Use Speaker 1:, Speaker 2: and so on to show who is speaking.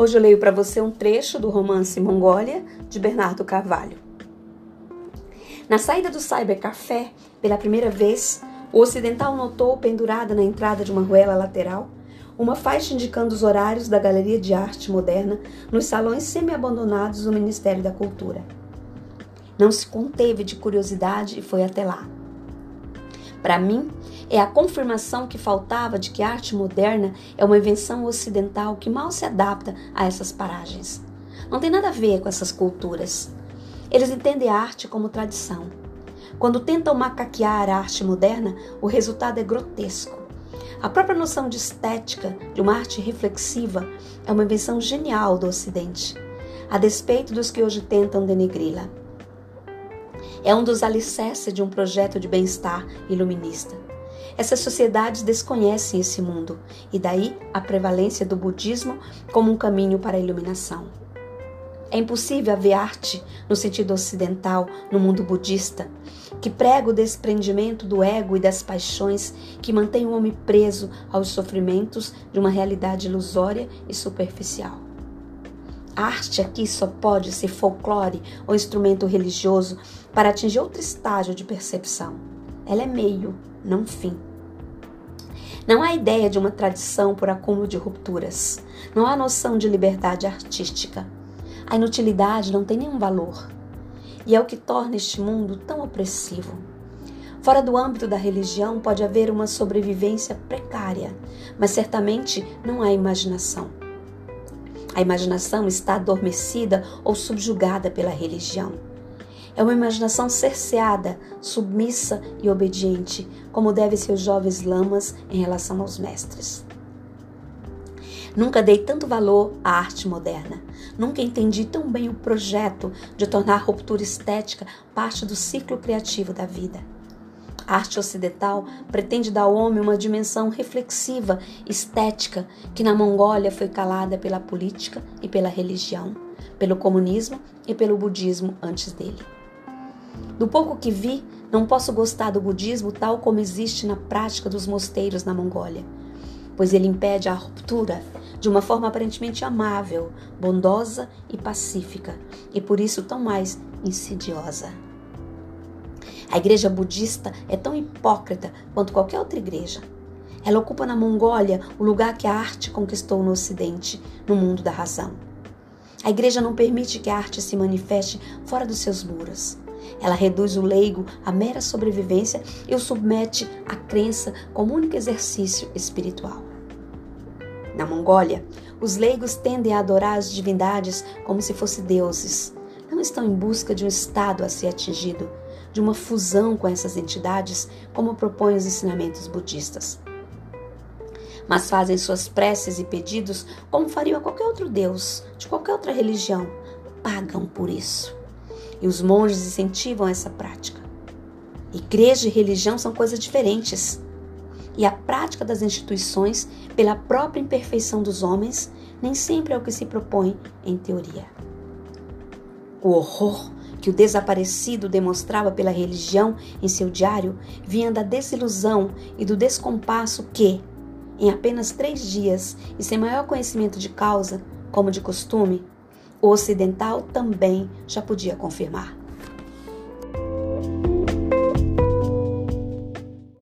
Speaker 1: Hoje eu leio para você um trecho do romance Mongólia, de Bernardo Carvalho. Na saída do cybercafé, pela primeira vez, o ocidental notou pendurada na entrada de uma ruela lateral uma faixa indicando os horários da Galeria de Arte Moderna nos salões semi-abandonados do Ministério da Cultura. Não se conteve de curiosidade e foi até lá. Para mim, é a confirmação que faltava de que a arte moderna é uma invenção ocidental que mal se adapta a essas paragens. Não tem nada a ver com essas culturas. Eles entendem a arte como tradição. Quando tentam macaquear a arte moderna, o resultado é grotesco. A própria noção de estética, de uma arte reflexiva, é uma invenção genial do Ocidente, a despeito dos que hoje tentam denegri-la. É um dos alicerces de um projeto de bem-estar iluminista. Essas sociedades desconhecem esse mundo e daí a prevalência do budismo como um caminho para a iluminação. É impossível haver arte no sentido ocidental no mundo budista, que prega o desprendimento do ego e das paixões que mantém o homem preso aos sofrimentos de uma realidade ilusória e superficial. A arte aqui só pode ser folclore ou instrumento religioso para atingir outro estágio de percepção. Ela é meio, não fim. Não há ideia de uma tradição por acúmulo de rupturas. Não há noção de liberdade artística. A inutilidade não tem nenhum valor. E é o que torna este mundo tão opressivo. Fora do âmbito da religião pode haver uma sobrevivência precária, mas certamente não há imaginação. A imaginação está adormecida ou subjugada pela religião. É uma imaginação cerceada, submissa e obediente, como devem ser os jovens lamas em relação aos mestres. Nunca dei tanto valor à arte moderna. Nunca entendi tão bem o projeto de tornar a ruptura estética parte do ciclo criativo da vida. A arte ocidental pretende dar ao homem uma dimensão reflexiva, estética, que na Mongólia foi calada pela política e pela religião, pelo comunismo e pelo budismo antes dele. Do pouco que vi, não posso gostar do budismo tal como existe na prática dos mosteiros na Mongólia pois ele impede a ruptura de uma forma aparentemente amável, bondosa e pacífica, e por isso tão mais insidiosa. A igreja budista é tão hipócrita quanto qualquer outra igreja. Ela ocupa na Mongólia o lugar que a arte conquistou no Ocidente, no mundo da razão. A igreja não permite que a arte se manifeste fora dos seus muros. Ela reduz o leigo à mera sobrevivência e o submete à crença como único exercício espiritual. Na Mongólia, os leigos tendem a adorar as divindades como se fossem deuses. Não estão em busca de um estado a ser atingido, de uma fusão com essas entidades, como propõem os ensinamentos budistas. Mas fazem suas preces e pedidos como fariam a qualquer outro deus, de qualquer outra religião. Pagam por isso. E os monges incentivam essa prática. Igreja e religião são coisas diferentes e a prática das instituições, pela própria imperfeição dos homens, nem sempre é o que se propõe em teoria. O horror que o desaparecido demonstrava pela religião em seu diário vinha da desilusão e do descompasso que, em apenas três dias e sem maior conhecimento de causa, como de costume, ocidental também já podia confirmar.